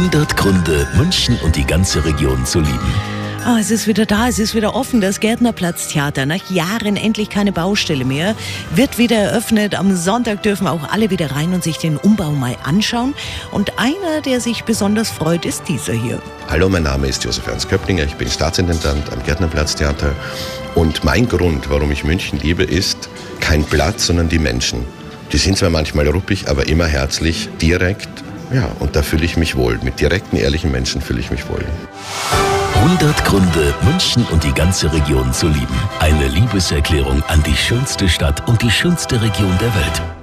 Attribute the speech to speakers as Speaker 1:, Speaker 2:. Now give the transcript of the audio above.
Speaker 1: 100 Gründe, München und die ganze Region zu lieben.
Speaker 2: Ah, es ist wieder da, es ist wieder offen, das Gärtnerplatztheater. Nach Jahren endlich keine Baustelle mehr. Wird wieder eröffnet. Am Sonntag dürfen auch alle wieder rein und sich den Umbau mal anschauen. Und einer, der sich besonders freut, ist dieser hier.
Speaker 3: Hallo, mein Name ist Josef Ernst Köpplinger. Ich bin Staatsintendant am Gärtnerplatztheater. Und mein Grund, warum ich München liebe, ist kein Platz, sondern die Menschen. Die sind zwar manchmal ruppig, aber immer herzlich, direkt. Ja, und da fühle ich mich wohl. Mit direkten, ehrlichen Menschen fühle ich mich wohl.
Speaker 1: 100 Gründe, München und die ganze Region zu lieben. Eine Liebeserklärung an die schönste Stadt und die schönste Region der Welt.